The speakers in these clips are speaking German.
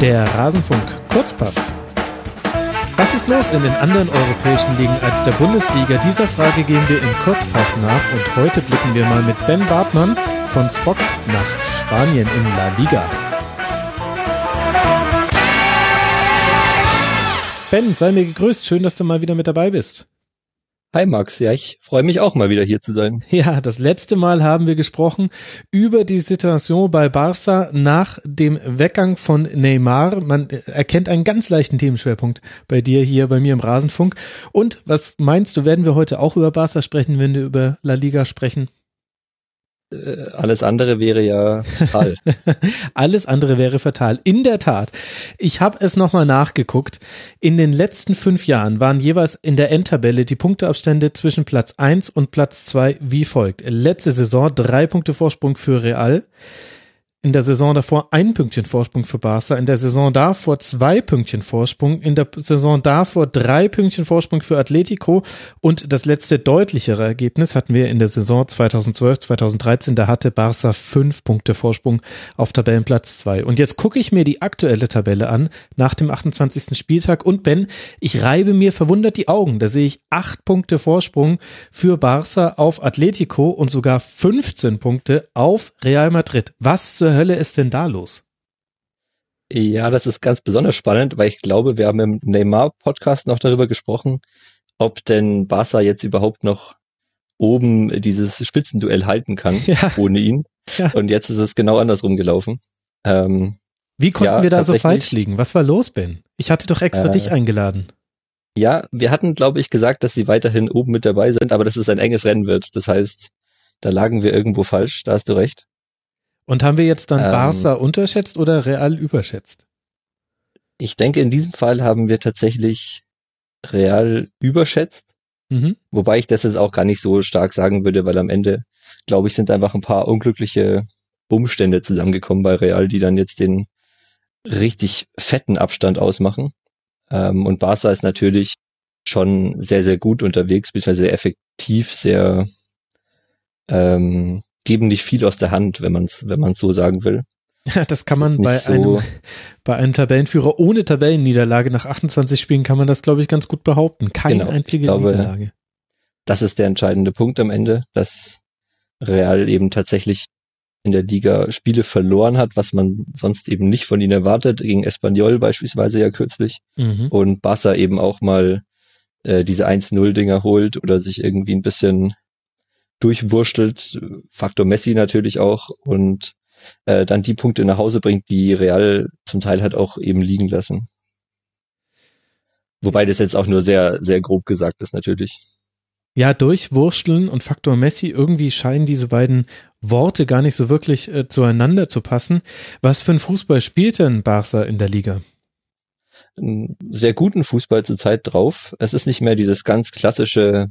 Der Rasenfunk Kurzpass. Was ist los in den anderen europäischen Ligen als der Bundesliga? Dieser Frage gehen wir im Kurzpass nach und heute blicken wir mal mit Ben Bartmann von Spox nach Spanien in La Liga. Ben, sei mir gegrüßt. Schön, dass du mal wieder mit dabei bist. Hi Max, ja, ich freue mich auch mal wieder hier zu sein. Ja, das letzte Mal haben wir gesprochen über die Situation bei Barca nach dem Weggang von Neymar. Man erkennt einen ganz leichten Themenschwerpunkt bei dir hier bei mir im Rasenfunk. Und was meinst du, werden wir heute auch über Barca sprechen, wenn wir über La Liga sprechen? Äh, alles andere wäre ja fatal. alles andere wäre fatal. In der Tat. Ich habe es nochmal nachgeguckt. In den letzten fünf Jahren waren jeweils in der Endtabelle die Punkteabstände zwischen Platz eins und Platz zwei wie folgt. Letzte Saison drei Punkte Vorsprung für Real in der Saison davor ein Pünktchen Vorsprung für Barca, in der Saison davor zwei Pünktchen Vorsprung, in der Saison davor drei Pünktchen Vorsprung für Atletico und das letzte deutlichere Ergebnis hatten wir in der Saison 2012, 2013, da hatte Barca fünf Punkte Vorsprung auf Tabellenplatz zwei. Und jetzt gucke ich mir die aktuelle Tabelle an nach dem 28. Spieltag und Ben, ich reibe mir verwundert die Augen, da sehe ich acht Punkte Vorsprung für Barca auf Atletico und sogar 15 Punkte auf Real Madrid. Was zur zur Hölle ist denn da los? Ja, das ist ganz besonders spannend, weil ich glaube, wir haben im Neymar-Podcast noch darüber gesprochen, ob denn Barca jetzt überhaupt noch oben dieses Spitzenduell halten kann ja. ohne ihn. Ja. Und jetzt ist es genau andersrum gelaufen. Ähm, Wie konnten ja, wir da so falsch liegen? Was war los, Ben? Ich hatte doch extra äh, dich eingeladen. Ja, wir hatten, glaube ich, gesagt, dass sie weiterhin oben mit dabei sind, aber dass es ein enges Rennen wird. Das heißt, da lagen wir irgendwo falsch, da hast du recht. Und haben wir jetzt dann ähm, Barca unterschätzt oder Real überschätzt? Ich denke, in diesem Fall haben wir tatsächlich Real überschätzt. Mhm. Wobei ich das jetzt auch gar nicht so stark sagen würde, weil am Ende, glaube ich, sind einfach ein paar unglückliche Umstände zusammengekommen bei Real, die dann jetzt den richtig fetten Abstand ausmachen. Ähm, und Barca ist natürlich schon sehr, sehr gut unterwegs, beziehungsweise sehr effektiv, sehr ähm, geben nicht viel aus der Hand, wenn man es wenn man's so sagen will. Ja, das kann man bei so einem, bei einem Tabellenführer ohne Tabellenniederlage nach 28 Spielen kann man das, glaube ich, ganz gut behaupten. Keine genau, einzige glaube, Niederlage. Das ist der entscheidende Punkt am Ende, dass Real eben tatsächlich in der Liga Spiele verloren hat, was man sonst eben nicht von ihnen erwartet, gegen Espanyol beispielsweise ja kürzlich. Mhm. Und Barca eben auch mal äh, diese 1-0-Dinger holt oder sich irgendwie ein bisschen durchwurstelt, Faktor Messi natürlich auch und äh, dann die Punkte nach Hause bringt, die Real zum Teil hat auch eben liegen lassen. Wobei das jetzt auch nur sehr, sehr grob gesagt ist natürlich. Ja, durchwursteln und Faktor Messi, irgendwie scheinen diese beiden Worte gar nicht so wirklich äh, zueinander zu passen. Was für ein Fußball spielt denn Barca in der Liga? Einen sehr guten Fußball zurzeit drauf. Es ist nicht mehr dieses ganz klassische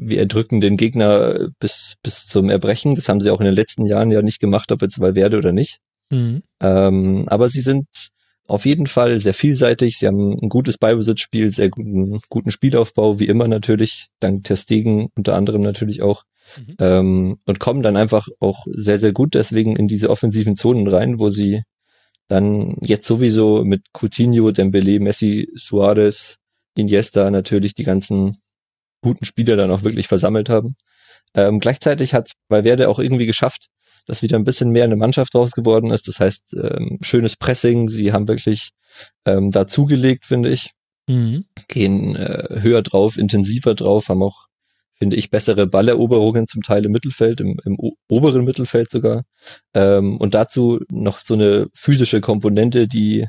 wir erdrücken den Gegner bis, bis zum Erbrechen. Das haben sie auch in den letzten Jahren ja nicht gemacht, ob jetzt Valverde oder nicht. Mhm. Ähm, aber sie sind auf jeden Fall sehr vielseitig. Sie haben ein gutes Ballbesitzspiel, sehr guten, guten Spielaufbau, wie immer natürlich, dank Testegen unter anderem natürlich auch. Mhm. Ähm, und kommen dann einfach auch sehr, sehr gut deswegen in diese offensiven Zonen rein, wo sie dann jetzt sowieso mit Coutinho, Dembele, Messi, Suarez, Iniesta natürlich die ganzen guten Spieler dann auch wirklich versammelt haben. Ähm, gleichzeitig hat Valverde auch irgendwie geschafft, dass wieder ein bisschen mehr eine Mannschaft draus geworden ist. Das heißt, ähm, schönes Pressing. Sie haben wirklich ähm, da zugelegt, finde ich. Mhm. Gehen äh, höher drauf, intensiver drauf, haben auch, finde ich, bessere Balleroberungen zum Teil im Mittelfeld, im, im oberen Mittelfeld sogar. Ähm, und dazu noch so eine physische Komponente, die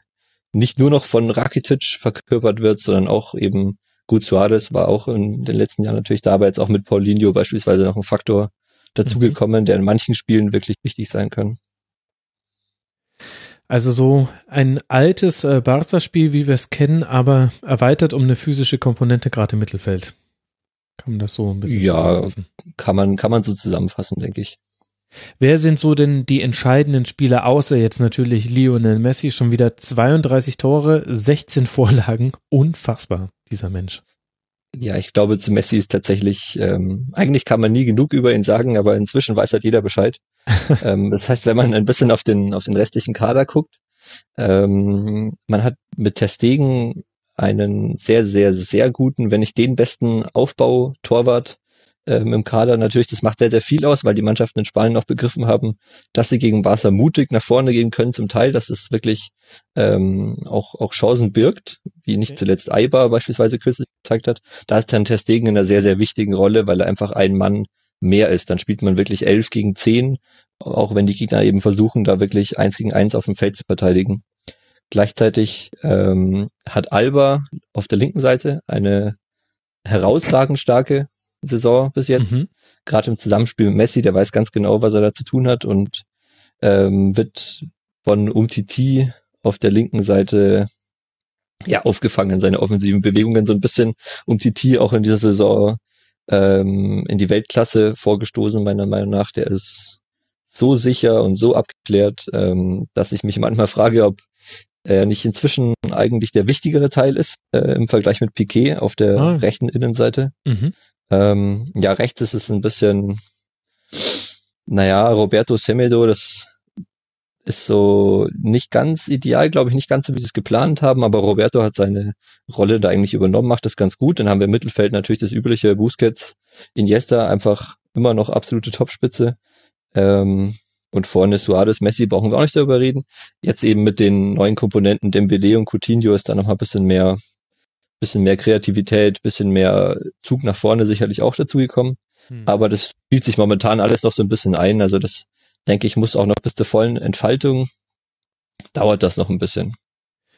nicht nur noch von Rakitic verkörpert wird, sondern auch eben Gut, Suarez war auch in den letzten Jahren natürlich da, aber jetzt auch mit Paulinho beispielsweise noch ein Faktor dazugekommen, mhm. der in manchen Spielen wirklich wichtig sein kann. Also so ein altes äh, Barca-Spiel, wie wir es kennen, aber erweitert um eine physische Komponente gerade im Mittelfeld. Kann man das so ein bisschen ja, zusammenfassen? Ja, kann man, kann man so zusammenfassen, denke ich. Wer sind so denn die entscheidenden Spieler, außer jetzt natürlich Lionel Messi, schon wieder 32 Tore, 16 Vorlagen, unfassbar dieser Mensch? Ja, ich glaube, zu Messi ist tatsächlich, ähm, eigentlich kann man nie genug über ihn sagen, aber inzwischen weiß halt jeder Bescheid. ähm, das heißt, wenn man ein bisschen auf den, auf den restlichen Kader guckt, Ähm, man hat mit Testegen einen sehr, sehr, sehr guten, wenn nicht den besten Aufbau-Torwart ähm, im Kader. Natürlich, das macht sehr, sehr viel aus, weil die Mannschaften in Spanien auch begriffen haben, dass sie gegen Barca mutig nach vorne gehen können zum Teil, dass es wirklich ähm, auch, auch Chancen birgt, wie nicht okay. zuletzt Aiba beispielsweise kürzlich gezeigt hat. Da ist Herrn Testegen in einer sehr, sehr wichtigen Rolle, weil er einfach ein Mann mehr ist. Dann spielt man wirklich elf gegen zehn, auch wenn die Gegner eben versuchen, da wirklich eins gegen eins auf dem Feld zu verteidigen. Gleichzeitig ähm, hat Alba auf der linken Seite eine herausragend starke Saison bis jetzt. Mhm. Gerade im Zusammenspiel mit Messi, der weiß ganz genau, was er da zu tun hat und ähm, wird von Umtiti auf der linken Seite ja aufgefangen in seine offensiven Bewegungen so ein bisschen Umtiti auch in dieser Saison ähm, in die Weltklasse vorgestoßen meiner Meinung nach. Der ist so sicher und so abgeklärt, ähm, dass ich mich manchmal frage, ob er nicht inzwischen eigentlich der wichtigere Teil ist äh, im Vergleich mit Piquet auf der ah. rechten Innenseite. Mhm. Ähm, ja, rechts ist es ein bisschen, naja, Roberto Semedo, das ist so nicht ganz ideal, glaube ich, nicht ganz so, wie sie es geplant haben, aber Roberto hat seine Rolle da eigentlich übernommen, macht das ganz gut. Dann haben wir im Mittelfeld natürlich das übliche Busquets, Iniesta, einfach immer noch absolute Topspitze. Ähm, und vorne Suarez, Messi brauchen wir auch nicht darüber reden. Jetzt eben mit den neuen Komponenten Dembele und Coutinho ist da noch mal ein bisschen mehr bisschen mehr Kreativität, bisschen mehr Zug nach vorne sicherlich auch dazugekommen. Hm. Aber das spielt sich momentan alles noch so ein bisschen ein. Also das, denke ich, muss auch noch bis zur vollen Entfaltung dauert das noch ein bisschen.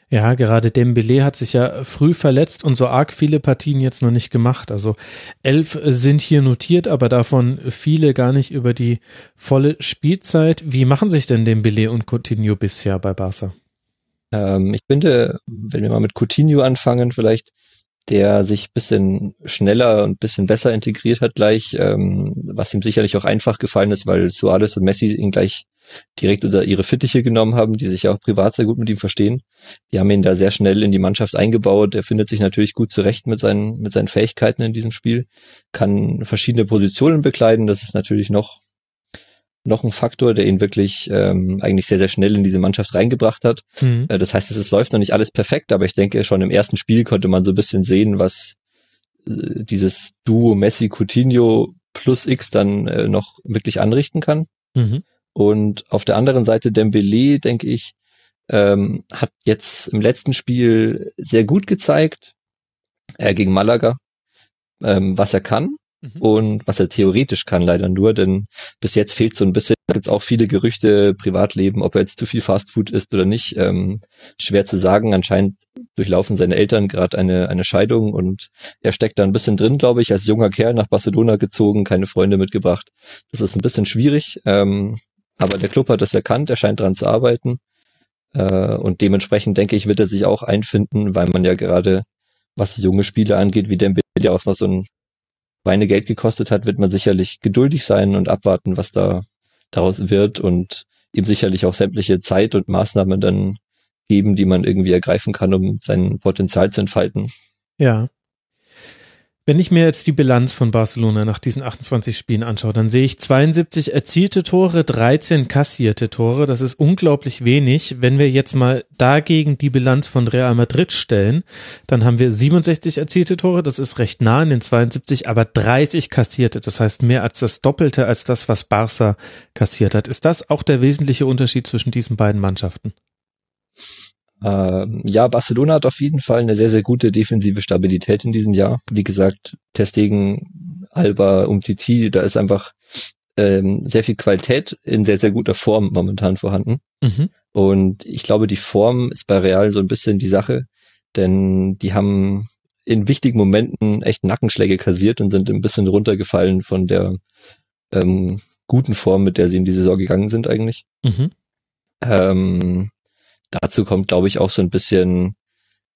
Ja, gerade Dembele hat sich ja früh verletzt und so arg viele Partien jetzt noch nicht gemacht. Also elf sind hier notiert, aber davon viele gar nicht über die volle Spielzeit. Wie machen sich denn Dembele und Coutinho bisher bei Barca? Ähm, ich finde, wenn wir mal mit Coutinho anfangen, vielleicht, der sich bisschen schneller und bisschen besser integriert hat gleich, ähm, was ihm sicherlich auch einfach gefallen ist, weil Suarez und Messi ihn gleich direkt unter ihre Fittiche genommen haben, die sich ja auch privat sehr gut mit ihm verstehen. Die haben ihn da sehr schnell in die Mannschaft eingebaut. Er findet sich natürlich gut zurecht mit seinen, mit seinen Fähigkeiten in diesem Spiel, kann verschiedene Positionen bekleiden. Das ist natürlich noch noch ein Faktor, der ihn wirklich ähm, eigentlich sehr, sehr schnell in diese Mannschaft reingebracht hat. Mhm. Äh, das heißt, es, es läuft noch nicht alles perfekt, aber ich denke, schon im ersten Spiel konnte man so ein bisschen sehen, was äh, dieses Duo Messi-Coutinho plus X dann äh, noch wirklich anrichten kann. Mhm. Und auf der anderen Seite Dembele, denke ich, ähm, hat jetzt im letzten Spiel sehr gut gezeigt, äh, gegen Malaga, ähm, was er kann. Mhm. Und was er theoretisch kann, leider nur, denn bis jetzt fehlt so ein bisschen, jetzt auch viele Gerüchte, Privatleben, ob er jetzt zu viel Fastfood isst oder nicht, ähm, schwer zu sagen. Anscheinend durchlaufen seine Eltern gerade eine, eine Scheidung und er steckt da ein bisschen drin, glaube ich, als junger Kerl nach Barcelona gezogen, keine Freunde mitgebracht. Das ist ein bisschen schwierig, ähm, aber der Club hat das erkannt, er scheint dran zu arbeiten. Äh, und dementsprechend denke ich, wird er sich auch einfinden, weil man ja gerade, was junge Spiele angeht, wie Dembele ja auch noch so ein Schweinegeld gekostet hat, wird man sicherlich geduldig sein und abwarten, was da daraus wird und ihm sicherlich auch sämtliche Zeit und Maßnahmen dann geben, die man irgendwie ergreifen kann, um sein Potenzial zu entfalten. Ja. Wenn ich mir jetzt die Bilanz von Barcelona nach diesen 28 Spielen anschaue, dann sehe ich 72 erzielte Tore, 13 kassierte Tore. Das ist unglaublich wenig. Wenn wir jetzt mal dagegen die Bilanz von Real Madrid stellen, dann haben wir 67 erzielte Tore. Das ist recht nah an den 72, aber 30 kassierte. Das heißt mehr als das Doppelte als das, was Barca kassiert hat. Ist das auch der wesentliche Unterschied zwischen diesen beiden Mannschaften? Ähm, ja, Barcelona hat auf jeden Fall eine sehr, sehr gute defensive Stabilität in diesem Jahr. Wie gesagt, Testegen, Alba, Umtiti, da ist einfach ähm, sehr viel Qualität in sehr, sehr guter Form momentan vorhanden. Mhm. Und ich glaube, die Form ist bei Real so ein bisschen die Sache, denn die haben in wichtigen Momenten echt Nackenschläge kassiert und sind ein bisschen runtergefallen von der ähm, guten Form, mit der sie in die Saison gegangen sind eigentlich. Mhm. Ähm, dazu kommt, glaube ich, auch so ein bisschen,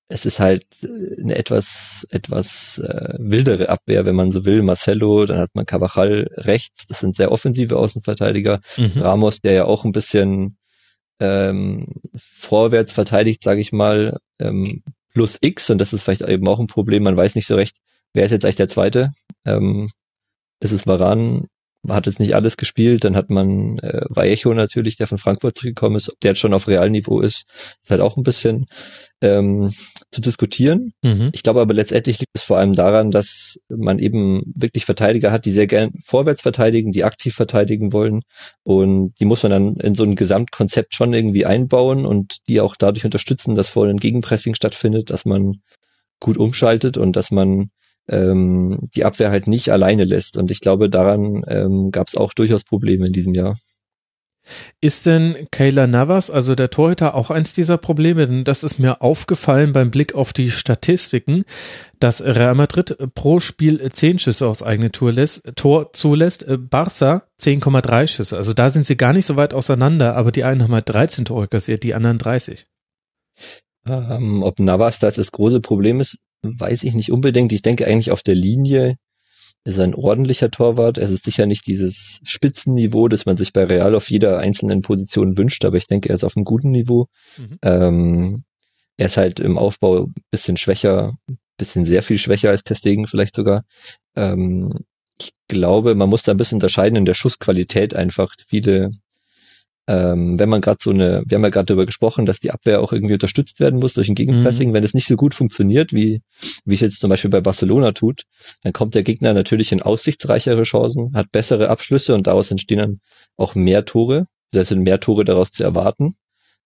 es ist halt eine etwas, etwas äh, wildere Abwehr, wenn man so will. Marcelo, dann hat man Cavachal rechts, das sind sehr offensive Außenverteidiger. Mhm. Ramos, der ja auch ein bisschen ähm, vorwärts verteidigt, sage ich mal, ähm, plus X und das ist vielleicht eben auch ein Problem. Man weiß nicht so recht, wer ist jetzt eigentlich der Zweite? Ähm, ist es Varan, hat jetzt nicht alles gespielt. Dann hat man äh, Vallejo natürlich, der von Frankfurt zurückgekommen ist, ob der jetzt schon auf Realniveau ist, ist halt auch ein bisschen ähm, zu diskutieren. Mhm. Ich glaube aber letztendlich liegt es vor allem daran, dass man eben wirklich Verteidiger hat, die sehr gern vorwärts verteidigen, die aktiv verteidigen wollen und die muss man dann in so ein Gesamtkonzept schon irgendwie einbauen und die auch dadurch unterstützen, dass vorne ein Gegenpressing stattfindet, dass man gut umschaltet und dass man ähm, die Abwehr halt nicht alleine lässt. Und ich glaube, daran ähm, gab es auch durchaus Probleme in diesem Jahr. Ist denn Kayla Navas, also der Torhüter, auch eins dieser Probleme? Denn das ist mir aufgefallen beim Blick auf die Statistiken, dass Real Madrid pro Spiel zehn Schüsse aus eigenem Tor, lässt, Tor zulässt, Barca 10,3 Schüsse. Also da sind sie gar nicht so weit auseinander, aber die einen haben halt 13 Tore kassiert, die anderen 30. Ähm, ob Navas das das große Problem ist, weiß ich nicht unbedingt. Ich denke eigentlich auf der Linie ist er ein ordentlicher Torwart. Es ist sicher nicht dieses Spitzenniveau, das man sich bei Real auf jeder einzelnen Position wünscht, aber ich denke, er ist auf einem guten Niveau. Mhm. Ähm, er ist halt im Aufbau ein bisschen schwächer, bisschen sehr viel schwächer als Testegen vielleicht sogar. Ähm, ich glaube, man muss da ein bisschen unterscheiden in der Schussqualität einfach. Viele ähm, wenn man gerade so eine, wir haben ja gerade darüber gesprochen, dass die Abwehr auch irgendwie unterstützt werden muss durch ein Gegenpressing. Mhm. Wenn es nicht so gut funktioniert, wie, wie es jetzt zum Beispiel bei Barcelona tut, dann kommt der Gegner natürlich in aussichtsreichere Chancen, hat bessere Abschlüsse und daraus entstehen dann auch mehr Tore. Das sind mehr Tore daraus zu erwarten.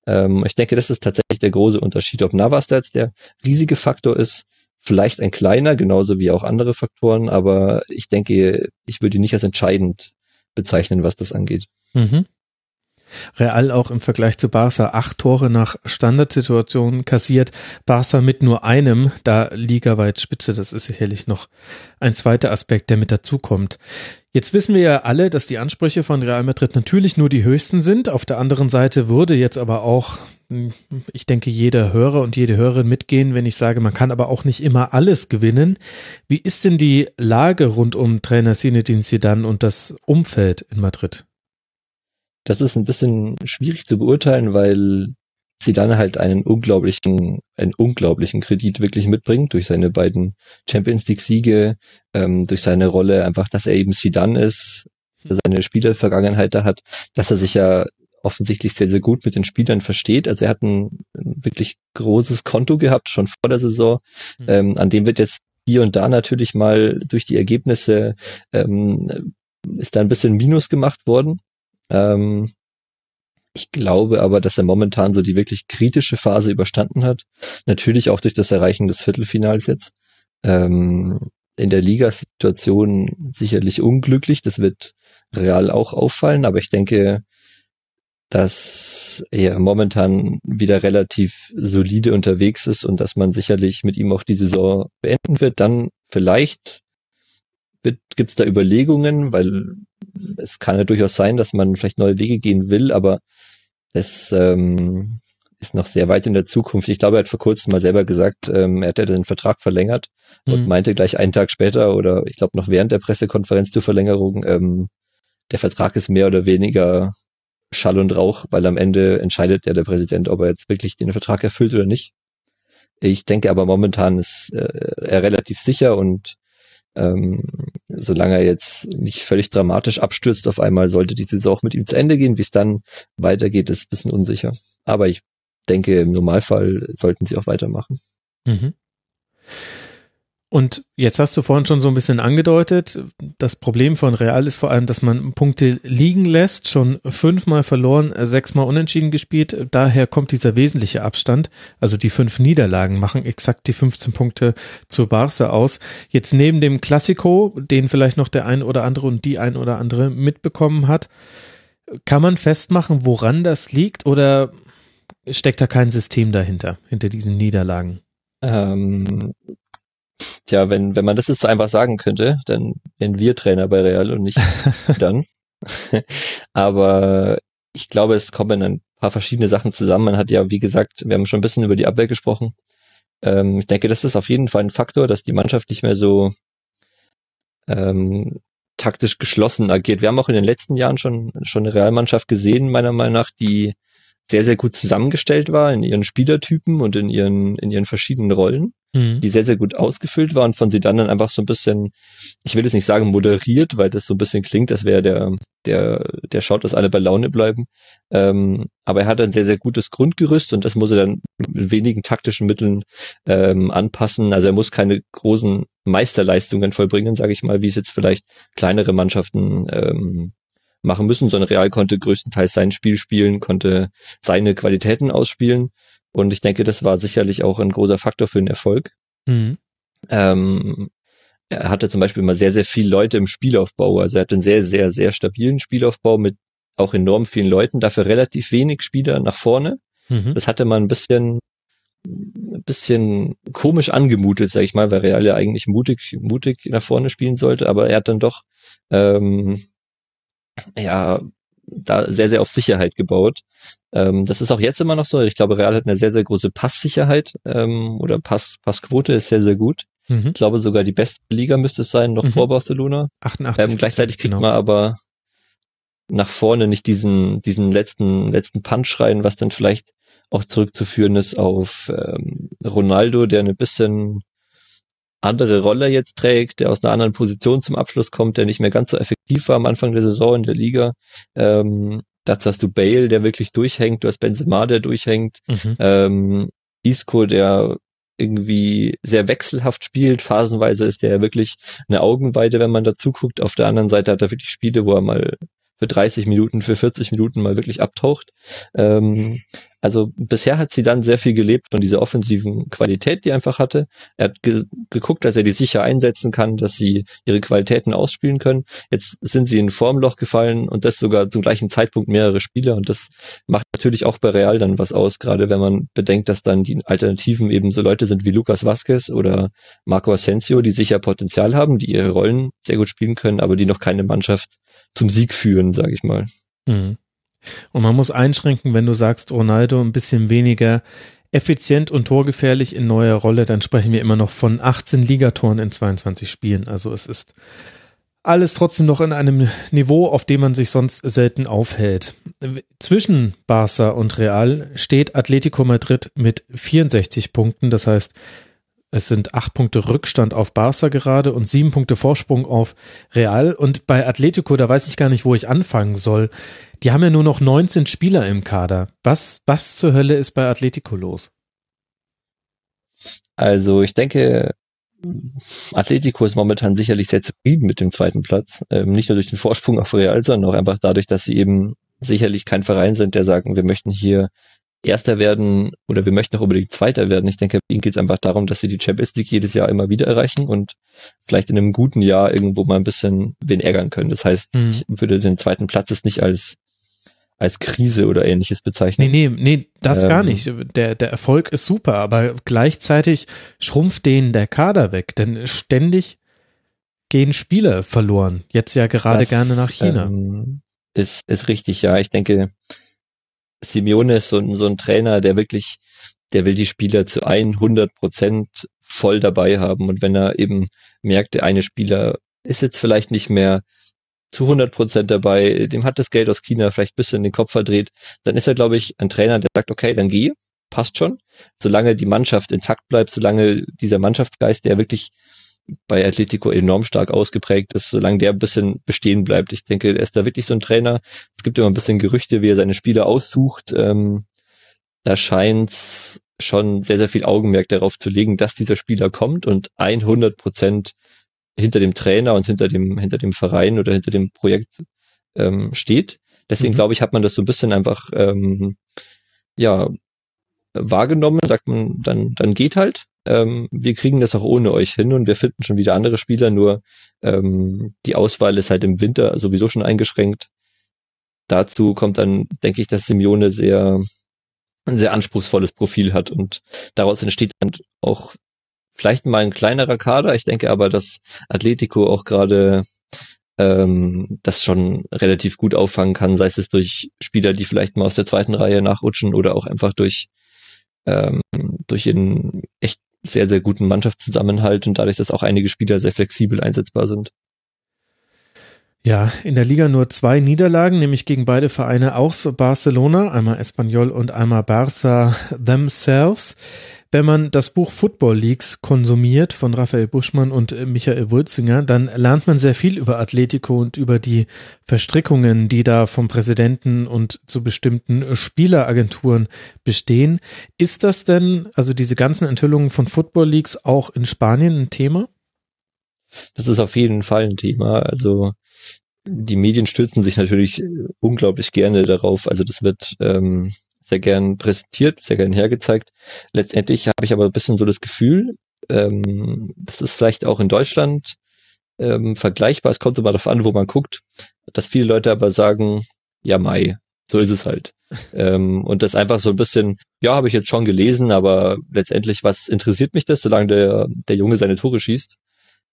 Ähm, ich denke, das ist tatsächlich der große Unterschied. Ob Navas da jetzt der riesige Faktor ist, vielleicht ein kleiner, genauso wie auch andere Faktoren, aber ich denke, ich würde ihn nicht als entscheidend bezeichnen, was das angeht. Mhm. Real auch im Vergleich zu Barca acht Tore nach Standardsituationen kassiert. Barca mit nur einem, da ligaweit Spitze. Das ist sicherlich noch ein zweiter Aspekt, der mit dazukommt. Jetzt wissen wir ja alle, dass die Ansprüche von Real Madrid natürlich nur die höchsten sind. Auf der anderen Seite würde jetzt aber auch, ich denke, jeder Hörer und jede Hörerin mitgehen, wenn ich sage, man kann aber auch nicht immer alles gewinnen. Wie ist denn die Lage rund um Trainer Zinedine Zidane und das Umfeld in Madrid? Das ist ein bisschen schwierig zu beurteilen, weil sie dann halt einen unglaublichen, einen unglaublichen Kredit wirklich mitbringt durch seine beiden Champions League Siege, ähm, durch seine Rolle einfach, dass er eben Sidan ist, seine Spielervergangenheit da hat, dass er sich ja offensichtlich sehr, sehr gut mit den Spielern versteht. Also er hat ein, ein wirklich großes Konto gehabt, schon vor der Saison, mhm. ähm, an dem wird jetzt hier und da natürlich mal durch die Ergebnisse ähm, ist da ein bisschen Minus gemacht worden. Ähm, ich glaube aber, dass er momentan so die wirklich kritische Phase überstanden hat. Natürlich auch durch das Erreichen des Viertelfinals jetzt. Ähm, in der Liga-Situation sicherlich unglücklich. Das wird real auch auffallen, aber ich denke, dass er momentan wieder relativ solide unterwegs ist und dass man sicherlich mit ihm auch die Saison beenden wird. Dann vielleicht gibt es da Überlegungen, weil es kann ja durchaus sein, dass man vielleicht neue Wege gehen will, aber das ähm, ist noch sehr weit in der Zukunft. Ich glaube, er hat vor kurzem mal selber gesagt, ähm, er hätte den Vertrag verlängert mhm. und meinte gleich einen Tag später oder ich glaube noch während der Pressekonferenz zur Verlängerung, ähm, der Vertrag ist mehr oder weniger Schall und Rauch, weil am Ende entscheidet ja der Präsident, ob er jetzt wirklich den Vertrag erfüllt oder nicht. Ich denke aber momentan ist äh, er relativ sicher und ähm, solange er jetzt nicht völlig dramatisch abstürzt auf einmal, sollte die Saison auch mit ihm zu Ende gehen. Wie es dann weitergeht, ist ein bisschen unsicher. Aber ich denke, im Normalfall sollten sie auch weitermachen. Mhm. Und jetzt hast du vorhin schon so ein bisschen angedeutet, das Problem von Real ist vor allem, dass man Punkte liegen lässt, schon fünfmal verloren, sechsmal unentschieden gespielt. Daher kommt dieser wesentliche Abstand. Also die fünf Niederlagen machen exakt die 15 Punkte zu Barca aus. Jetzt neben dem Klassiko, den vielleicht noch der ein oder andere und die ein oder andere mitbekommen hat, kann man festmachen, woran das liegt oder steckt da kein System dahinter, hinter diesen Niederlagen? Ähm, Tja, wenn, wenn man das jetzt so einfach sagen könnte, dann wären wir Trainer bei Real und nicht dann. Aber ich glaube, es kommen ein paar verschiedene Sachen zusammen. Man hat ja, wie gesagt, wir haben schon ein bisschen über die Abwehr gesprochen. Ähm, ich denke, das ist auf jeden Fall ein Faktor, dass die Mannschaft nicht mehr so ähm, taktisch geschlossen agiert. Wir haben auch in den letzten Jahren schon, schon eine Realmannschaft gesehen, meiner Meinung nach, die sehr, sehr gut zusammengestellt war in ihren Spielertypen und in ihren, in ihren verschiedenen Rollen. Mhm. die sehr, sehr gut ausgefüllt war und von sie dann dann einfach so ein bisschen, ich will jetzt nicht sagen moderiert, weil das so ein bisschen klingt, als wäre der, der, der schaut, dass alle bei Laune bleiben. Ähm, aber er hat ein sehr, sehr gutes Grundgerüst und das muss er dann mit wenigen taktischen Mitteln ähm, anpassen. Also er muss keine großen Meisterleistungen vollbringen, sage ich mal, wie es jetzt vielleicht kleinere Mannschaften ähm, machen müssen, sondern Real konnte größtenteils sein Spiel spielen, konnte seine Qualitäten ausspielen. Und ich denke, das war sicherlich auch ein großer Faktor für den Erfolg. Mhm. Ähm, er hatte zum Beispiel mal sehr, sehr viele Leute im Spielaufbau. Also er hat einen sehr, sehr, sehr stabilen Spielaufbau mit auch enorm vielen Leuten, dafür relativ wenig Spieler nach vorne. Mhm. Das hatte man ein bisschen, ein bisschen komisch angemutet, sag ich mal, weil Real ja eigentlich mutig, mutig nach vorne spielen sollte, aber er hat dann doch ähm, ja, da sehr, sehr auf Sicherheit gebaut. Ähm, das ist auch jetzt immer noch so. Ich glaube, Real hat eine sehr, sehr große Passsicherheit ähm, oder Pass, Passquote ist sehr, sehr gut. Mhm. Ich glaube, sogar die beste Liga müsste es sein, noch mhm. vor Barcelona. 88. Ähm, gleichzeitig kriegt genau. man aber nach vorne nicht diesen, diesen letzten, letzten Punch rein, was dann vielleicht auch zurückzuführen ist auf ähm, Ronaldo, der eine bisschen andere Rolle jetzt trägt, der aus einer anderen Position zum Abschluss kommt, der nicht mehr ganz so effektiv war am Anfang der Saison in der Liga. Ähm, dazu hast du Bale, der wirklich durchhängt, du hast Benzema, der durchhängt, mhm. ähm, Isco, der irgendwie sehr wechselhaft spielt. Phasenweise ist der wirklich eine Augenweide, wenn man dazu guckt. Auf der anderen Seite hat er wirklich Spiele, wo er mal für 30 Minuten, für 40 Minuten mal wirklich abtaucht. Ähm, also bisher hat sie dann sehr viel gelebt von dieser offensiven Qualität, die er einfach hatte. Er hat ge geguckt, dass er die sicher einsetzen kann, dass sie ihre Qualitäten ausspielen können. Jetzt sind sie in Formloch gefallen und das sogar zum gleichen Zeitpunkt mehrere Spieler und das macht natürlich auch bei Real dann was aus, gerade wenn man bedenkt, dass dann die Alternativen eben so Leute sind wie Lucas Vasquez oder Marco Asensio, die sicher Potenzial haben, die ihre Rollen sehr gut spielen können, aber die noch keine Mannschaft zum Sieg führen, sage ich mal. Mhm. Und man muss einschränken, wenn du sagst, Ronaldo ein bisschen weniger effizient und torgefährlich in neuer Rolle, dann sprechen wir immer noch von 18 Ligatoren in 22 Spielen. Also es ist alles trotzdem noch in einem Niveau, auf dem man sich sonst selten aufhält. Zwischen Barca und Real steht Atletico Madrid mit 64 Punkten. Das heißt, es sind acht Punkte Rückstand auf Barca gerade und sieben Punkte Vorsprung auf Real. Und bei Atletico, da weiß ich gar nicht, wo ich anfangen soll. Die haben ja nur noch 19 Spieler im Kader. Was, was zur Hölle ist bei Atletico los? Also ich denke, Atletico ist momentan sicherlich sehr zufrieden mit dem zweiten Platz. Ähm, nicht nur durch den Vorsprung auf Real, sondern auch einfach dadurch, dass sie eben sicherlich kein Verein sind, der sagen, wir möchten hier Erster werden oder wir möchten auch unbedingt Zweiter werden. Ich denke, ihnen geht es einfach darum, dass sie die Champions League jedes Jahr immer wieder erreichen und vielleicht in einem guten Jahr irgendwo mal ein bisschen wen ärgern können. Das heißt, mhm. ich würde den zweiten Platz jetzt nicht als als Krise oder ähnliches bezeichnen. Nee, nee, nee, das ähm, gar nicht. Der, der Erfolg ist super, aber gleichzeitig schrumpft denen der Kader weg, denn ständig gehen Spieler verloren. Jetzt ja gerade das, gerne nach China. Ähm, ist, ist richtig, ja. Ich denke, Simeone ist so ein, so ein Trainer, der wirklich, der will die Spieler zu 100 Prozent voll dabei haben. Und wenn er eben merkt, der eine Spieler ist jetzt vielleicht nicht mehr zu 100 Prozent dabei, dem hat das Geld aus China vielleicht ein bisschen den Kopf verdreht, dann ist er, glaube ich, ein Trainer, der sagt, okay, dann geh, passt schon. Solange die Mannschaft intakt bleibt, solange dieser Mannschaftsgeist, der wirklich bei Atletico enorm stark ausgeprägt ist, solange der ein bisschen bestehen bleibt. Ich denke, er ist da wirklich so ein Trainer. Es gibt immer ein bisschen Gerüchte, wie er seine Spieler aussucht. Ähm, da scheint schon sehr, sehr viel Augenmerk darauf zu legen, dass dieser Spieler kommt und 100 Prozent hinter dem Trainer und hinter dem, hinter dem Verein oder hinter dem Projekt ähm, steht. Deswegen mhm. glaube ich, hat man das so ein bisschen einfach ähm, ja wahrgenommen, sagt man, dann, dann geht halt ähm, wir kriegen das auch ohne euch hin und wir finden schon wieder andere Spieler, nur ähm, die Auswahl ist halt im Winter sowieso schon eingeschränkt. Dazu kommt dann, denke ich, dass Simeone sehr ein sehr anspruchsvolles Profil hat und daraus entsteht dann auch vielleicht mal ein kleinerer Kader. Ich denke aber, dass Atletico auch gerade ähm, das schon relativ gut auffangen kann, sei es durch Spieler, die vielleicht mal aus der zweiten Reihe nachrutschen oder auch einfach durch ähm, durch ihren echt sehr, sehr guten Mannschaftszusammenhalt und dadurch, dass auch einige Spieler sehr flexibel einsetzbar sind. Ja, in der Liga nur zwei Niederlagen, nämlich gegen beide Vereine aus Barcelona, einmal Espanyol und einmal Barça themselves. Wenn man das Buch Football Leagues konsumiert von Raphael Buschmann und äh, Michael Wulzinger, dann lernt man sehr viel über Atletico und über die Verstrickungen, die da vom Präsidenten und zu bestimmten Spieleragenturen bestehen. Ist das denn, also diese ganzen Enthüllungen von Football Leagues auch in Spanien ein Thema? Das ist auf jeden Fall ein Thema. Also die Medien stürzen sich natürlich unglaublich gerne darauf. Also das wird ähm, sehr gern präsentiert, sehr gern hergezeigt. Letztendlich habe ich aber ein bisschen so das Gefühl, ähm, das ist vielleicht auch in Deutschland ähm, vergleichbar. Es kommt immer darauf an, wo man guckt, dass viele Leute aber sagen, ja Mai, so ist es halt. ähm, und das einfach so ein bisschen, ja, habe ich jetzt schon gelesen, aber letztendlich, was interessiert mich das, solange der, der Junge seine Tore schießt?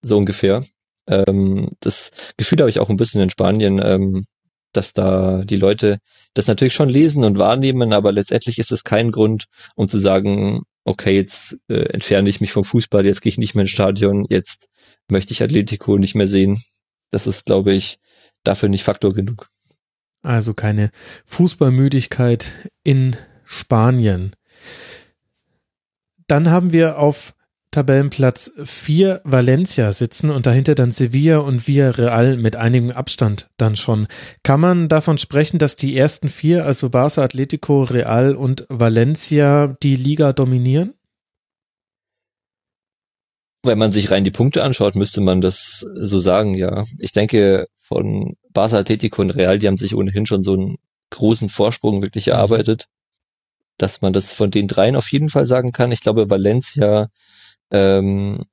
So ungefähr. Ähm, das Gefühl habe ich auch ein bisschen in Spanien, ähm, dass da die Leute das natürlich schon lesen und wahrnehmen, aber letztendlich ist es kein Grund, um zu sagen, okay, jetzt äh, entferne ich mich vom Fußball, jetzt gehe ich nicht mehr ins Stadion, jetzt möchte ich Atletico nicht mehr sehen. Das ist, glaube ich, dafür nicht Faktor genug. Also keine Fußballmüdigkeit in Spanien. Dann haben wir auf Tabellenplatz 4 Valencia sitzen und dahinter dann Sevilla und Villarreal mit einigem Abstand dann schon. Kann man davon sprechen, dass die ersten vier, also Barca, Atletico, Real und Valencia, die Liga dominieren? Wenn man sich rein die Punkte anschaut, müsste man das so sagen, ja. Ich denke, von Barca, Atletico und Real, die haben sich ohnehin schon so einen großen Vorsprung wirklich mhm. erarbeitet, dass man das von den dreien auf jeden Fall sagen kann. Ich glaube, Valencia ähm,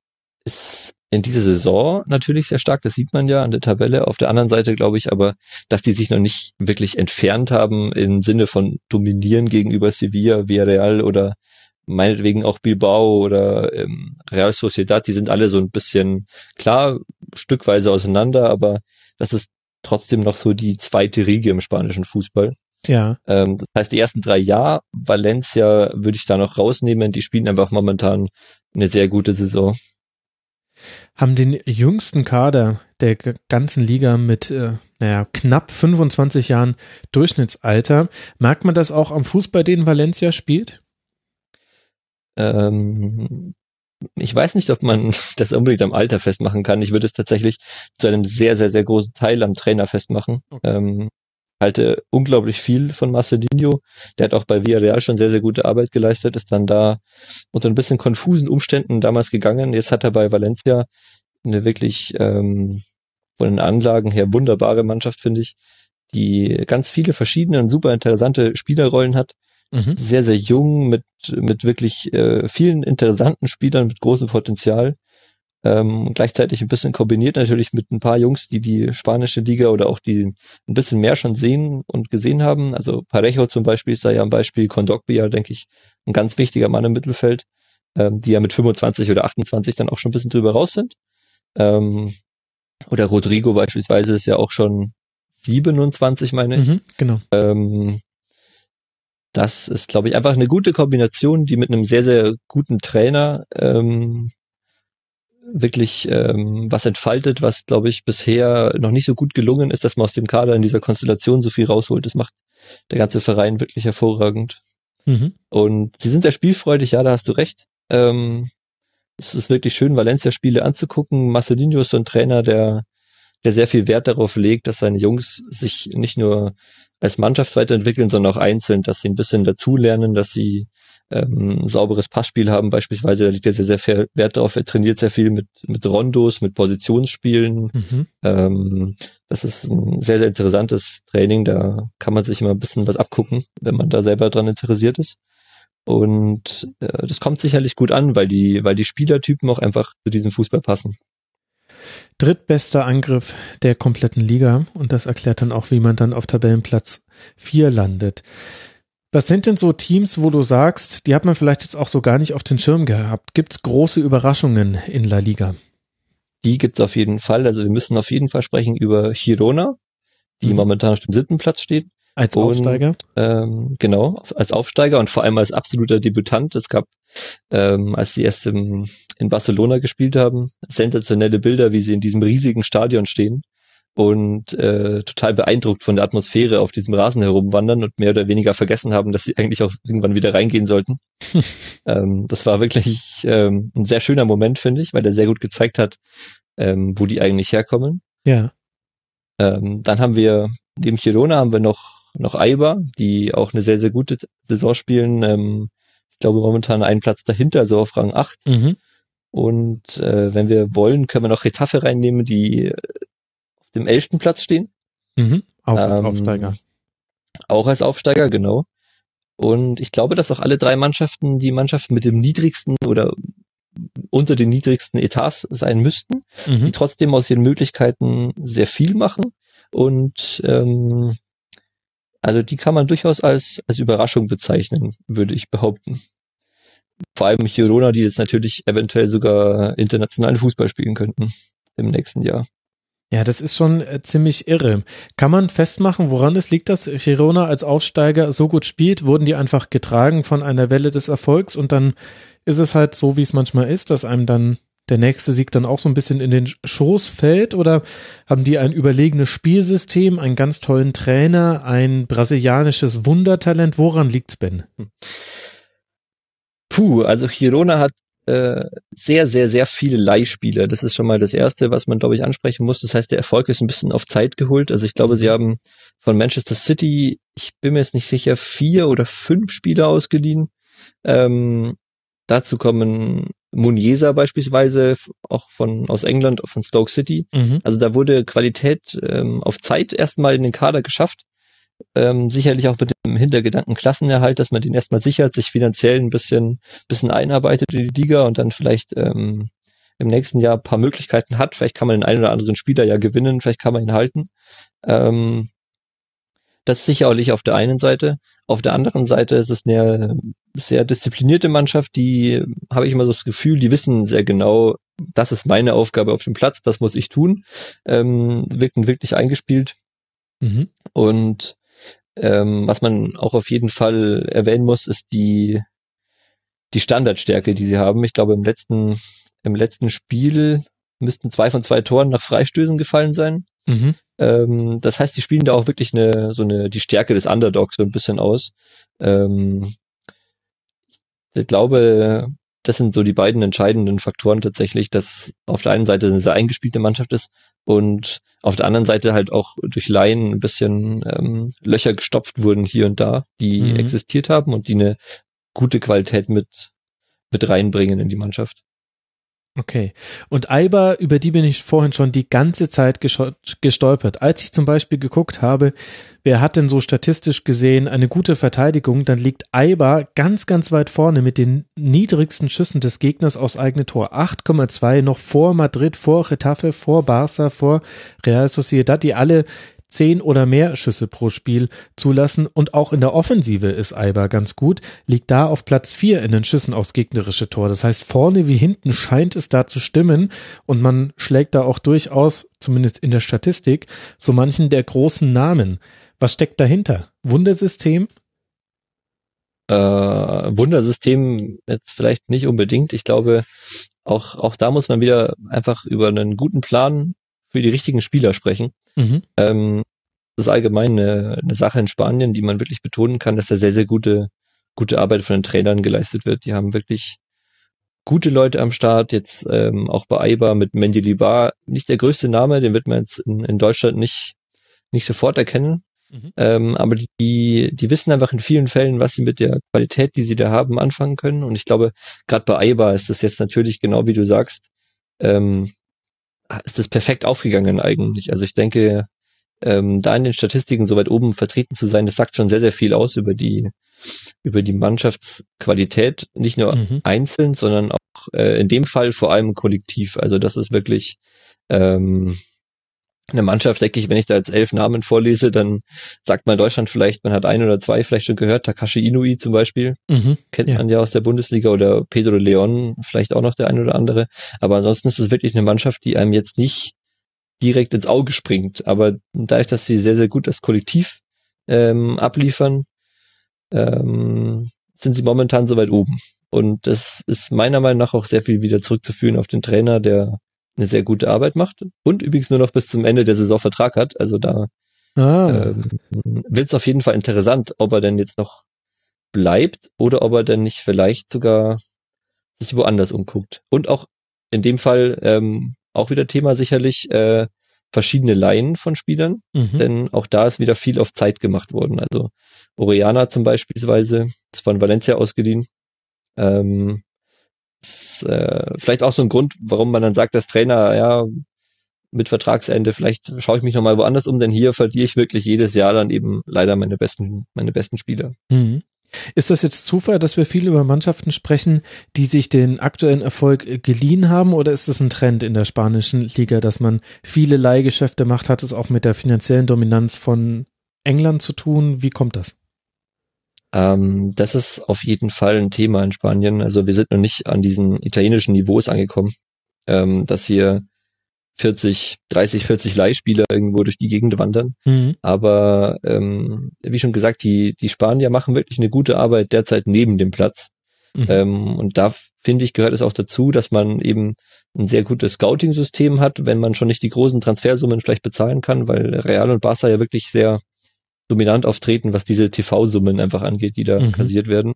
ist in dieser Saison natürlich sehr stark, das sieht man ja an der Tabelle. Auf der anderen Seite glaube ich aber, dass die sich noch nicht wirklich entfernt haben im Sinne von dominieren gegenüber Sevilla, Villarreal oder meinetwegen auch Bilbao oder ähm, Real Sociedad. Die sind alle so ein bisschen, klar, stückweise auseinander, aber das ist trotzdem noch so die zweite Riege im spanischen Fußball. Ja. Ähm, das heißt, die ersten drei Jahre Valencia würde ich da noch rausnehmen. Die spielen einfach momentan eine sehr gute Saison. Haben den jüngsten Kader der ganzen Liga mit, äh, naja, knapp 25 Jahren Durchschnittsalter. Merkt man das auch am Fußball, den Valencia spielt? Ähm, ich weiß nicht, ob man das unbedingt am Alter festmachen kann. Ich würde es tatsächlich zu einem sehr, sehr, sehr großen Teil am Trainer festmachen. Okay. Ähm, halte unglaublich viel von Marcelinho. Der hat auch bei Villarreal schon sehr, sehr gute Arbeit geleistet, ist dann da unter ein bisschen konfusen Umständen damals gegangen. Jetzt hat er bei Valencia eine wirklich ähm, von den Anlagen her wunderbare Mannschaft, finde ich, die ganz viele verschiedene und super interessante Spielerrollen hat. Mhm. Sehr, sehr jung, mit, mit wirklich äh, vielen interessanten Spielern mit großem Potenzial. Ähm, gleichzeitig ein bisschen kombiniert natürlich mit ein paar Jungs, die die spanische Liga oder auch die ein bisschen mehr schon sehen und gesehen haben. Also Parejo zum Beispiel ist da ja ein Beispiel, Kondogbia, denke ich, ein ganz wichtiger Mann im Mittelfeld, ähm, die ja mit 25 oder 28 dann auch schon ein bisschen drüber raus sind. Ähm, oder Rodrigo beispielsweise ist ja auch schon 27, meine ich. Mhm, genau. Ähm, das ist, glaube ich, einfach eine gute Kombination, die mit einem sehr, sehr guten Trainer ähm, wirklich ähm, was entfaltet, was, glaube ich, bisher noch nicht so gut gelungen ist, dass man aus dem Kader in dieser Konstellation so viel rausholt. Das macht der ganze Verein wirklich hervorragend. Mhm. Und sie sind sehr spielfreudig, ja, da hast du recht. Ähm, es ist wirklich schön, Valencia-Spiele anzugucken. Marcelinho ist so ein Trainer, der, der sehr viel Wert darauf legt, dass seine Jungs sich nicht nur als Mannschaft weiterentwickeln, sondern auch einzeln, dass sie ein bisschen dazulernen, dass sie ähm, sauberes Passspiel haben beispielsweise, da liegt er sehr, sehr viel Wert drauf. Er trainiert sehr viel mit, mit Rondos, mit Positionsspielen. Mhm. Ähm, das ist ein sehr, sehr interessantes Training. Da kann man sich immer ein bisschen was abgucken, wenn man da selber dran interessiert ist. Und äh, das kommt sicherlich gut an, weil die, weil die Spielertypen auch einfach zu diesem Fußball passen. Drittbester Angriff der kompletten Liga und das erklärt dann auch, wie man dann auf Tabellenplatz 4 landet. Was sind denn so Teams, wo du sagst, die hat man vielleicht jetzt auch so gar nicht auf den Schirm gehabt? Gibt es große Überraschungen in La Liga? Die gibt es auf jeden Fall. Also wir müssen auf jeden Fall sprechen über Girona, die mhm. momentan auf dem siebten Platz steht. Als Aufsteiger? Und, ähm, genau, als Aufsteiger und vor allem als absoluter Debütant. Es gab, ähm, als die erst im, in Barcelona gespielt haben, sensationelle Bilder, wie sie in diesem riesigen Stadion stehen und äh, total beeindruckt von der Atmosphäre auf diesem Rasen herumwandern und mehr oder weniger vergessen haben, dass sie eigentlich auch irgendwann wieder reingehen sollten. ähm, das war wirklich ähm, ein sehr schöner Moment, finde ich, weil der sehr gut gezeigt hat, ähm, wo die eigentlich herkommen. Ja. Ähm, dann haben wir neben Girona haben wir noch noch Aiba, die auch eine sehr sehr gute Saison spielen. Ähm, ich glaube momentan einen Platz dahinter, so auf Rang 8. Mhm. Und äh, wenn wir wollen, können wir noch Retafe reinnehmen, die dem elften Platz stehen. Mhm. Auch als Ähm, Aufsteiger. Auch als Aufsteiger, genau. Und ich glaube, dass auch alle drei Mannschaften die Mannschaften mit dem niedrigsten oder unter den niedrigsten Etats sein müssten, die Mhm. trotzdem aus ihren Möglichkeiten sehr viel machen. Und ähm, also die kann man durchaus als, als Überraschung bezeichnen, würde ich behaupten. Vor allem Girona, die jetzt natürlich eventuell sogar internationalen Fußball spielen könnten im nächsten Jahr. Ja, das ist schon äh, ziemlich irre. Kann man festmachen, woran es liegt, dass Girona als Aufsteiger so gut spielt? Wurden die einfach getragen von einer Welle des Erfolgs und dann ist es halt so, wie es manchmal ist, dass einem dann der nächste Sieg dann auch so ein bisschen in den Schoß fällt? Oder haben die ein überlegenes Spielsystem, einen ganz tollen Trainer, ein brasilianisches Wundertalent? Woran liegt's, Ben? Puh, also Girona hat äh, sehr, sehr, sehr viele Leihspieler. Das ist schon mal das Erste, was man, glaube ich, ansprechen muss. Das heißt, der Erfolg ist ein bisschen auf Zeit geholt. Also ich glaube, sie haben von Manchester City, ich bin mir jetzt nicht sicher, vier oder fünf Spieler ausgeliehen. Ähm, dazu kommen Muniesa beispielsweise, auch von aus England, von Stoke City. Mhm. Also da wurde Qualität ähm, auf Zeit erstmal in den Kader geschafft. Ähm, sicherlich auch mit dem Hintergedanken Klassenerhalt, dass man den erstmal sichert, sich finanziell ein bisschen, bisschen einarbeitet in die Liga und dann vielleicht ähm, im nächsten Jahr ein paar Möglichkeiten hat. Vielleicht kann man den einen oder anderen Spieler ja gewinnen, vielleicht kann man ihn halten. Ähm, das ist sicherlich auf der einen Seite. Auf der anderen Seite ist es eine sehr disziplinierte Mannschaft, die, habe ich immer so das Gefühl, die wissen sehr genau, das ist meine Aufgabe auf dem Platz, das muss ich tun. Ähm, wirken wirklich eingespielt. Mhm. Und ähm, was man auch auf jeden Fall erwähnen muss, ist die, die Standardstärke, die sie haben. Ich glaube, im letzten, im letzten Spiel müssten zwei von zwei Toren nach Freistößen gefallen sein. Mhm. Ähm, das heißt, die spielen da auch wirklich eine, so eine, die Stärke des Underdogs so ein bisschen aus. Ähm, ich glaube, das sind so die beiden entscheidenden Faktoren tatsächlich, dass auf der einen Seite eine sehr eingespielte Mannschaft ist und auf der anderen Seite halt auch durch Laien ein bisschen ähm, Löcher gestopft wurden hier und da, die Mhm. existiert haben und die eine gute Qualität mit, mit reinbringen in die Mannschaft. Okay. Und Aiba, über die bin ich vorhin schon die ganze Zeit gestolpert. Als ich zum Beispiel geguckt habe, wer hat denn so statistisch gesehen eine gute Verteidigung, dann liegt Aiba ganz, ganz weit vorne mit den niedrigsten Schüssen des Gegners aus eigene Tor. 8,2 noch vor Madrid, vor Retafe, vor Barca, vor Real Sociedad, die alle zehn oder mehr Schüsse pro Spiel zulassen und auch in der Offensive ist Aiba ganz gut, liegt da auf Platz vier in den Schüssen aufs gegnerische Tor. Das heißt, vorne wie hinten scheint es da zu stimmen und man schlägt da auch durchaus, zumindest in der Statistik, so manchen der großen Namen. Was steckt dahinter? Wundersystem? Äh, Wundersystem jetzt vielleicht nicht unbedingt. Ich glaube, auch, auch da muss man wieder einfach über einen guten Plan für die richtigen Spieler sprechen. Mhm. Ähm, das ist allgemein eine, eine Sache in Spanien, die man wirklich betonen kann, dass da sehr, sehr gute, gute Arbeit von den Trainern geleistet wird. Die haben wirklich gute Leute am Start, jetzt ähm, auch bei Aiba mit Mendilibar, nicht der größte Name, den wird man jetzt in, in Deutschland nicht, nicht sofort erkennen. Mhm. Ähm, aber die, die wissen einfach in vielen Fällen, was sie mit der Qualität, die sie da haben, anfangen können. Und ich glaube, gerade bei Aiba ist das jetzt natürlich genau wie du sagst, ähm, ist das perfekt aufgegangen eigentlich. Also ich denke, ähm, da in den Statistiken so weit oben vertreten zu sein, das sagt schon sehr, sehr viel aus über die, über die Mannschaftsqualität, nicht nur Mhm. einzeln, sondern auch äh, in dem Fall vor allem kollektiv. Also das ist wirklich ähm, eine Mannschaft, denke ich, wenn ich da jetzt elf Namen vorlese, dann sagt man Deutschland vielleicht, man hat ein oder zwei vielleicht schon gehört, Takashi Inui zum Beispiel, Mhm. kennt Ja. man ja aus der Bundesliga oder Pedro Leon, vielleicht auch noch der ein oder andere. Aber ansonsten ist es wirklich eine Mannschaft, die einem jetzt nicht direkt ins Auge springt. Aber dadurch, dass sie sehr, sehr gut das Kollektiv ähm, abliefern, ähm, sind sie momentan so weit oben. Und das ist meiner Meinung nach auch sehr viel wieder zurückzuführen auf den Trainer, der eine sehr gute Arbeit macht und übrigens nur noch bis zum Ende der Saison Vertrag hat. Also da ah. ähm, wird es auf jeden Fall interessant, ob er denn jetzt noch bleibt oder ob er denn nicht vielleicht sogar sich woanders umguckt. Und auch in dem Fall ähm, auch wieder Thema sicherlich äh, verschiedene Laien von Spielern, mhm. denn auch da ist wieder viel auf Zeit gemacht worden. Also Oriana zum Beispiel ist von Valencia ausgeliehen. Ähm, ist, äh, vielleicht auch so ein Grund, warum man dann sagt, dass Trainer, ja, mit Vertragsende, vielleicht schaue ich mich nochmal woanders um, denn hier verliere ich wirklich jedes Jahr dann eben leider meine besten, meine besten Spieler. Mhm. Ist das jetzt Zufall, dass wir viel über Mannschaften sprechen, die sich den aktuellen Erfolg äh, geliehen haben, oder ist es ein Trend in der spanischen Liga, dass man viele Leihgeschäfte macht? Hat es auch mit der finanziellen Dominanz von England zu tun? Wie kommt das? Ähm, das ist auf jeden Fall ein Thema in Spanien. Also wir sind noch nicht an diesen italienischen Niveaus angekommen, ähm, dass hier 40, 30, 40 Leihspieler irgendwo durch die Gegend wandern. Mhm. Aber ähm, wie schon gesagt, die, die Spanier machen wirklich eine gute Arbeit derzeit neben dem Platz. Mhm. Ähm, und da finde ich, gehört es auch dazu, dass man eben ein sehr gutes Scouting-System hat, wenn man schon nicht die großen Transfersummen vielleicht bezahlen kann, weil Real und Barca ja wirklich sehr dominant auftreten, was diese TV-Summen einfach angeht, die da mhm. kassiert werden,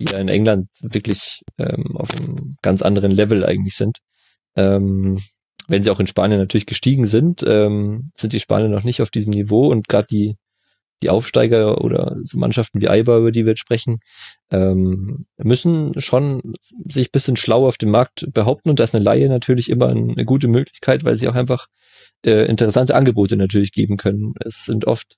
die ja in England wirklich ähm, auf einem ganz anderen Level eigentlich sind. Ähm, wenn sie auch in Spanien natürlich gestiegen sind, ähm, sind die Spanier noch nicht auf diesem Niveau und gerade die die Aufsteiger oder so Mannschaften wie Eibar, über die wir jetzt sprechen, ähm, müssen schon sich bisschen schlau auf dem Markt behaupten und da ist eine Laie natürlich immer eine gute Möglichkeit, weil sie auch einfach äh, interessante Angebote natürlich geben können. Es sind oft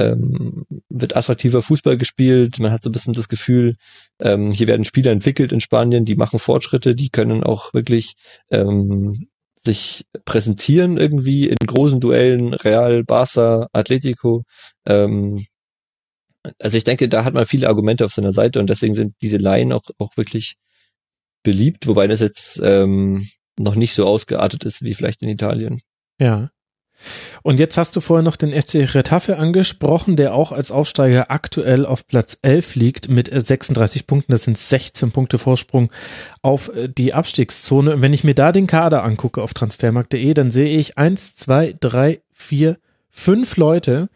ähm, wird attraktiver Fußball gespielt. Man hat so ein bisschen das Gefühl, ähm, hier werden Spieler entwickelt in Spanien, die machen Fortschritte, die können auch wirklich ähm, sich präsentieren irgendwie in großen Duellen, Real, Barca, Atletico. Ähm, also ich denke, da hat man viele Argumente auf seiner Seite und deswegen sind diese Laien auch, auch wirklich beliebt, wobei das jetzt ähm, noch nicht so ausgeartet ist wie vielleicht in Italien. Ja. Und jetzt hast du vorher noch den FC Retafe angesprochen, der auch als Aufsteiger aktuell auf Platz 11 liegt mit 36 Punkten. Das sind 16 Punkte Vorsprung auf äh, die Abstiegszone. Und wenn ich mir da den Kader angucke auf transfermarkt.de, dann sehe ich eins, zwei, drei, vier, fünf Leute,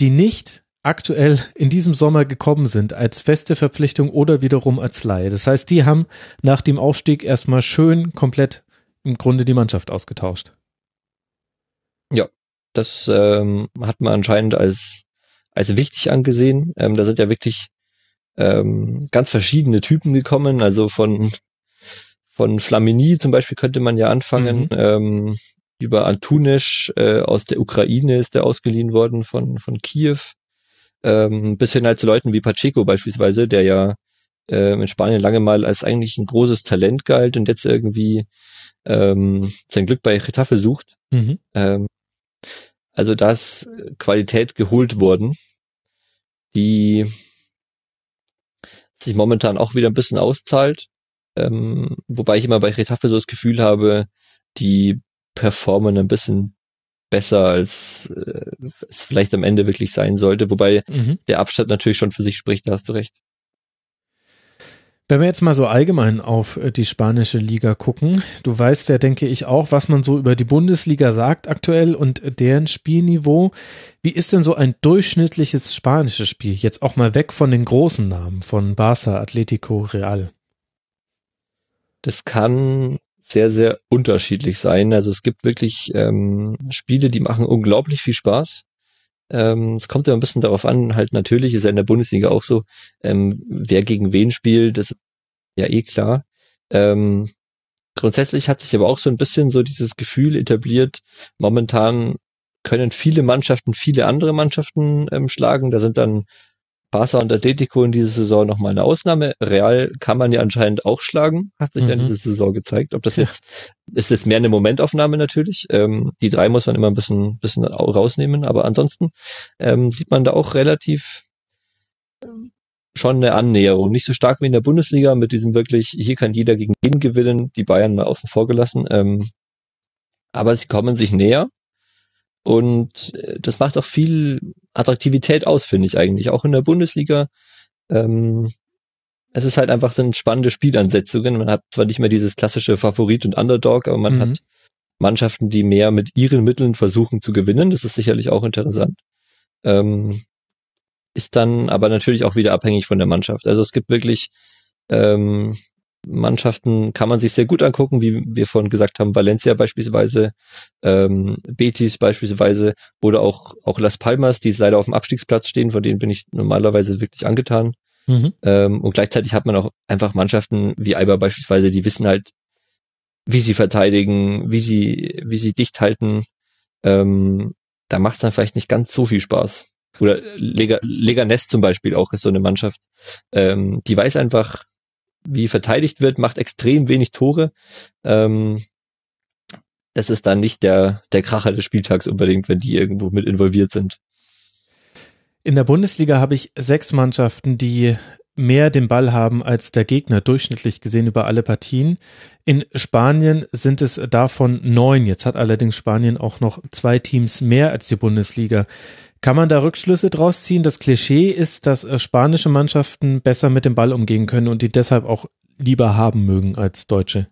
die nicht aktuell in diesem Sommer gekommen sind als feste Verpflichtung oder wiederum als Leihe. Das heißt, die haben nach dem Aufstieg erstmal schön komplett im Grunde die Mannschaft ausgetauscht. Ja, das ähm, hat man anscheinend als, als wichtig angesehen. Ähm, da sind ja wirklich ähm, ganz verschiedene Typen gekommen. Also von, von Flamini zum Beispiel könnte man ja anfangen. Mhm. Ähm, über Antunisch äh, aus der Ukraine ist der ausgeliehen worden von, von Kiew. Ähm, bis hin halt zu Leuten wie Pacheco beispielsweise, der ja äh, in Spanien lange mal als eigentlich ein großes Talent galt und jetzt irgendwie ähm, sein Glück bei Getafe sucht. Mhm. Ähm, also da ist Qualität geholt worden, die sich momentan auch wieder ein bisschen auszahlt. Ähm, wobei ich immer bei Retafe so das Gefühl habe, die performen ein bisschen besser, als äh, es vielleicht am Ende wirklich sein sollte. Wobei mhm. der Abstand natürlich schon für sich spricht, da hast du recht. Wenn wir jetzt mal so allgemein auf äh, die spanische Liga gucken, du weißt ja, denke ich, auch, was man so über die Bundesliga sagt aktuell und deren Spielniveau. Wie ist denn so ein durchschnittliches spanisches Spiel? Jetzt auch mal weg von den großen Namen, von Barça, Atletico, Real. Das kann sehr, sehr unterschiedlich sein. Also es gibt wirklich ähm, Spiele, die machen unglaublich viel Spaß. Ähm, es kommt ja ein bisschen darauf an, halt natürlich ist ja in der Bundesliga auch so, ähm, wer gegen wen spielt, das ist ja eh klar. Ähm, grundsätzlich hat sich aber auch so ein bisschen so dieses Gefühl etabliert, momentan können viele Mannschaften viele andere Mannschaften ähm, schlagen. Da sind dann Barca und Atletico in dieser Saison nochmal eine Ausnahme. Real kann man ja anscheinend auch schlagen, hat sich mhm. ja in dieser Saison gezeigt. Ob das jetzt, ist jetzt mehr eine Momentaufnahme natürlich. Ähm, die drei muss man immer ein bisschen, bisschen rausnehmen, aber ansonsten ähm, sieht man da auch relativ ähm, schon eine Annäherung. Nicht so stark wie in der Bundesliga mit diesem wirklich, hier kann jeder gegen jeden gewinnen, die Bayern mal außen vor gelassen. Ähm, aber sie kommen sich näher. Und äh, das macht auch viel Attraktivität aus, finde ich eigentlich. Auch in der Bundesliga. Ähm, es ist halt einfach sind spannende Spielansetzungen. Man hat zwar nicht mehr dieses klassische Favorit und Underdog, aber man mhm. hat Mannschaften, die mehr mit ihren Mitteln versuchen zu gewinnen. Das ist sicherlich auch interessant. Ähm, ist dann aber natürlich auch wieder abhängig von der Mannschaft. Also es gibt wirklich ähm, Mannschaften, kann man sich sehr gut angucken, wie wir vorhin gesagt haben, Valencia beispielsweise, ähm, Betis beispielsweise oder auch, auch Las Palmas, die leider auf dem Abstiegsplatz stehen, von denen bin ich normalerweise wirklich angetan. Mhm. Ähm, und gleichzeitig hat man auch einfach Mannschaften wie Alba beispielsweise, die wissen halt, wie sie verteidigen, wie sie, wie sie dicht halten. Ähm, da macht es dann vielleicht nicht ganz so viel Spaß. Oder Lega, Leganes zum Beispiel auch ist so eine Mannschaft, ähm, die weiß einfach, wie verteidigt wird, macht extrem wenig Tore. Ähm, das ist dann nicht der, der Kracher des Spieltags unbedingt, wenn die irgendwo mit involviert sind. In der Bundesliga habe ich sechs Mannschaften, die mehr den Ball haben als der Gegner, durchschnittlich gesehen über alle Partien. In Spanien sind es davon neun. Jetzt hat allerdings Spanien auch noch zwei Teams mehr als die Bundesliga. Kann man da Rückschlüsse draus ziehen? Das Klischee ist, dass äh, spanische Mannschaften besser mit dem Ball umgehen können und die deshalb auch lieber haben mögen als deutsche.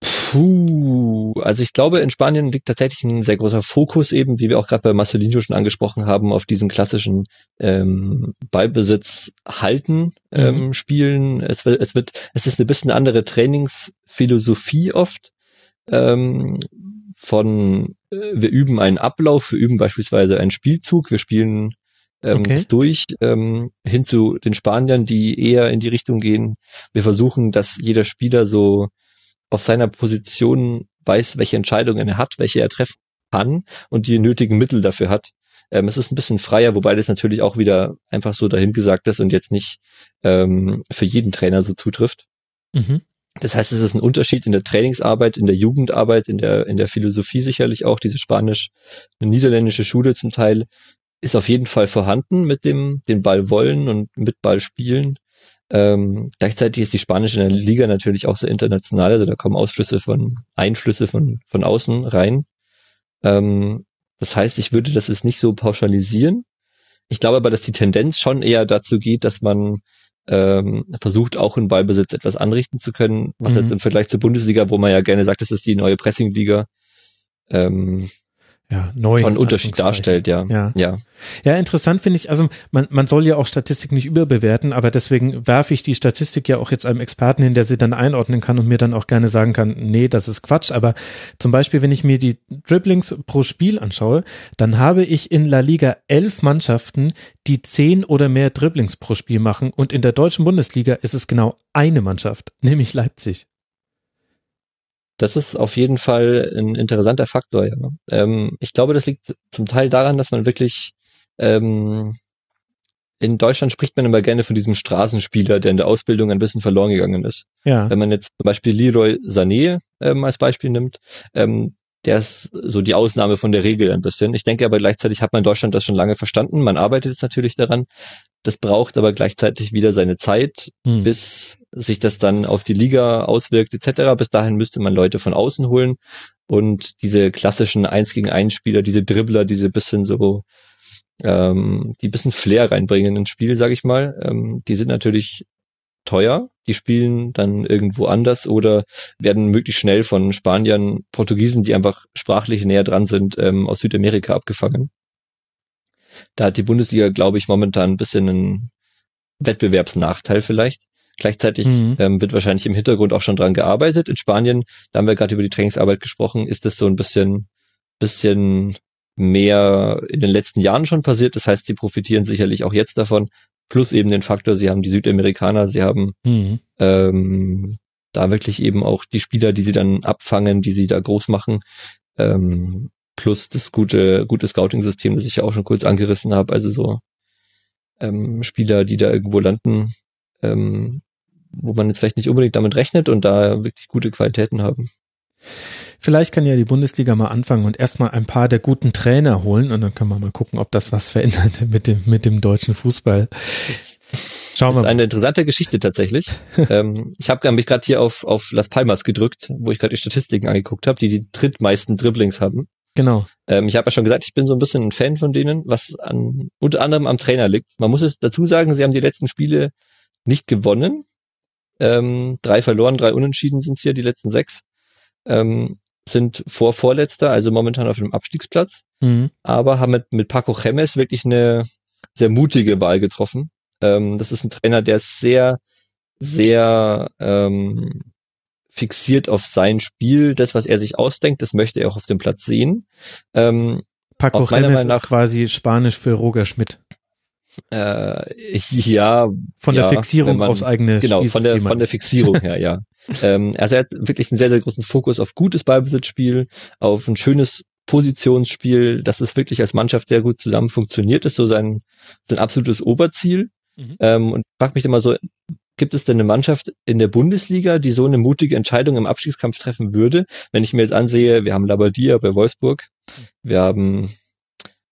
Puh, also ich glaube, in Spanien liegt tatsächlich ein sehr großer Fokus eben, wie wir auch gerade bei Marcelinho schon angesprochen haben, auf diesen klassischen ähm, Ballbesitz halten ähm, mhm. Spielen. Es wird, es wird, es ist eine bisschen andere Trainingsphilosophie oft. Ähm, von äh, wir üben einen Ablauf, wir üben beispielsweise einen Spielzug, wir spielen ähm, okay. durch, ähm, hin zu den Spaniern, die eher in die Richtung gehen. Wir versuchen, dass jeder Spieler so auf seiner Position weiß, welche Entscheidungen er hat, welche er treffen kann und die nötigen Mittel dafür hat. Ähm, es ist ein bisschen freier, wobei das natürlich auch wieder einfach so dahingesagt ist und jetzt nicht ähm, für jeden Trainer so zutrifft. Mhm. Das heißt, es ist ein Unterschied in der Trainingsarbeit, in der Jugendarbeit, in der, in der Philosophie sicherlich auch. Diese spanisch-niederländische Schule zum Teil ist auf jeden Fall vorhanden mit dem, den Ball wollen und mit Ball spielen. Ähm, gleichzeitig ist die spanische Liga natürlich auch sehr international, also da kommen Ausflüsse von, Einflüsse von, von außen rein. Ähm, das heißt, ich würde das jetzt nicht so pauschalisieren. Ich glaube aber, dass die Tendenz schon eher dazu geht, dass man ähm, versucht auch in Ballbesitz etwas anrichten zu können, was mhm. jetzt im Vergleich zur Bundesliga, wo man ja gerne sagt, das ist die neue Pressingliga, ähm, ja, neu. Schon Unterschied darstellt, ja. Ja, ja. ja interessant finde ich, also man, man soll ja auch Statistik nicht überbewerten, aber deswegen werfe ich die Statistik ja auch jetzt einem Experten hin, der sie dann einordnen kann und mir dann auch gerne sagen kann, nee, das ist Quatsch. Aber zum Beispiel, wenn ich mir die Dribblings pro Spiel anschaue, dann habe ich in La Liga elf Mannschaften, die zehn oder mehr Dribblings pro Spiel machen und in der deutschen Bundesliga ist es genau eine Mannschaft, nämlich Leipzig. Das ist auf jeden Fall ein interessanter Faktor. Ja. Ähm, ich glaube, das liegt zum Teil daran, dass man wirklich ähm, in Deutschland spricht man immer gerne von diesem Straßenspieler, der in der Ausbildung ein bisschen verloren gegangen ist. Ja. Wenn man jetzt zum Beispiel Leroy Sané ähm, als Beispiel nimmt, ähm, der ist so die Ausnahme von der Regel ein bisschen. Ich denke aber gleichzeitig hat man in Deutschland das schon lange verstanden. Man arbeitet jetzt natürlich daran. Das braucht aber gleichzeitig wieder seine Zeit, hm. bis sich das dann auf die Liga auswirkt etc. Bis dahin müsste man Leute von außen holen und diese klassischen Eins gegen Eins Spieler, diese Dribbler, diese bisschen so, ähm, die bisschen Flair reinbringen ins Spiel, sage ich mal, ähm, die sind natürlich teuer. Die spielen dann irgendwo anders oder werden möglichst schnell von Spaniern, Portugiesen, die einfach sprachlich näher dran sind, ähm, aus Südamerika abgefangen. Da hat die Bundesliga, glaube ich, momentan ein bisschen einen Wettbewerbsnachteil vielleicht. Gleichzeitig mhm. ähm, wird wahrscheinlich im Hintergrund auch schon dran gearbeitet. In Spanien, da haben wir gerade über die Trainingsarbeit gesprochen, ist das so ein bisschen, bisschen mehr in den letzten Jahren schon passiert. Das heißt, sie profitieren sicherlich auch jetzt davon. Plus eben den Faktor, sie haben die Südamerikaner, sie haben mhm. ähm, da wirklich eben auch die Spieler, die sie dann abfangen, die sie da groß machen. Ähm, plus das gute, gute Scouting-System, das ich ja auch schon kurz angerissen habe. Also so ähm, Spieler, die da irgendwo landen, ähm, wo man jetzt vielleicht nicht unbedingt damit rechnet und da wirklich gute Qualitäten haben. Vielleicht kann ja die Bundesliga mal anfangen und erstmal ein paar der guten Trainer holen und dann können wir mal gucken, ob das was verändert mit dem, mit dem deutschen Fußball. Schauen wir das ist eine interessante Geschichte tatsächlich. ähm, ich habe mich gerade hier auf, auf Las Palmas gedrückt, wo ich gerade die Statistiken angeguckt habe, die die drittmeisten Dribblings haben. Genau. Ähm, ich habe ja schon gesagt, ich bin so ein bisschen ein Fan von denen, was an, unter anderem am Trainer liegt. Man muss es dazu sagen, sie haben die letzten Spiele nicht gewonnen. Ähm, drei verloren, drei unentschieden sind es hier, die letzten sechs. ähm, sind vor Vorletzter, also momentan auf dem Abstiegsplatz, mhm. aber haben mit, mit Paco Chemes wirklich eine sehr mutige Wahl getroffen. Ähm, das ist ein Trainer, der ist sehr, sehr ähm, fixiert auf sein Spiel. Das, was er sich ausdenkt, das möchte er auch auf dem Platz sehen. Ähm, Paco Chemes ist quasi Spanisch für Roger Schmidt. Äh, ja. Von der ja, Fixierung man, aufs eigene Genau, von der, von der Fixierung her, ja. ähm, also er hat wirklich einen sehr, sehr großen Fokus auf gutes Ballbesitzspiel, auf ein schönes Positionsspiel, dass es wirklich als Mannschaft sehr gut zusammen funktioniert, ist so sein, sein absolutes Oberziel. Mhm. Ähm, und frag mich immer so, gibt es denn eine Mannschaft in der Bundesliga, die so eine mutige Entscheidung im Abstiegskampf treffen würde? Wenn ich mir jetzt ansehe, wir haben Labadia bei Wolfsburg, wir haben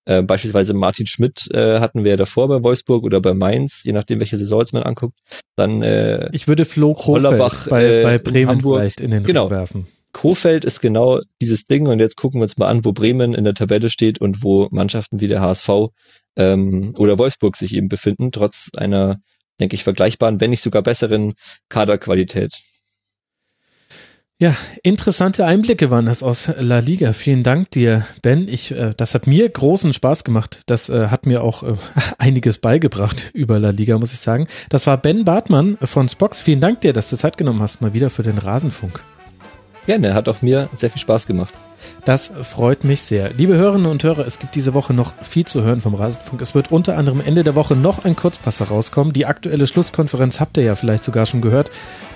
äh, beispielsweise Martin Schmidt äh, hatten wir ja davor bei Wolfsburg oder bei Mainz, je nachdem, welche Saison jetzt man anguckt. Dann äh, Ich würde Flo Kofeld bei, äh, bei Bremen Hamburg, vielleicht in den genau. Ring werfen. Kofeld ist genau dieses Ding und jetzt gucken wir uns mal an, wo Bremen in der Tabelle steht und wo Mannschaften wie der HSV ähm, oder Wolfsburg sich eben befinden, trotz einer, denke ich, vergleichbaren, wenn nicht sogar besseren Kaderqualität. Ja, interessante Einblicke waren das aus La Liga. Vielen Dank dir, Ben. Ich, äh, das hat mir großen Spaß gemacht. Das äh, hat mir auch äh, einiges beigebracht über La Liga, muss ich sagen. Das war Ben Bartmann von Spox. Vielen Dank dir, dass du Zeit genommen hast, mal wieder für den Rasenfunk. Gerne, hat auch mir sehr viel Spaß gemacht. Das freut mich sehr. Liebe Hörerinnen und Hörer, es gibt diese Woche noch viel zu hören vom Rasenfunk. Es wird unter anderem Ende der Woche noch ein Kurzpasser rauskommen. Die aktuelle Schlusskonferenz habt ihr ja vielleicht sogar schon gehört.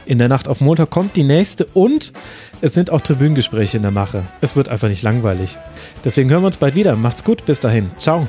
In der Nacht auf Montag kommt die nächste und es sind auch Tribünengespräche in der Mache. Es wird einfach nicht langweilig. Deswegen hören wir uns bald wieder. Macht's gut, bis dahin. Ciao.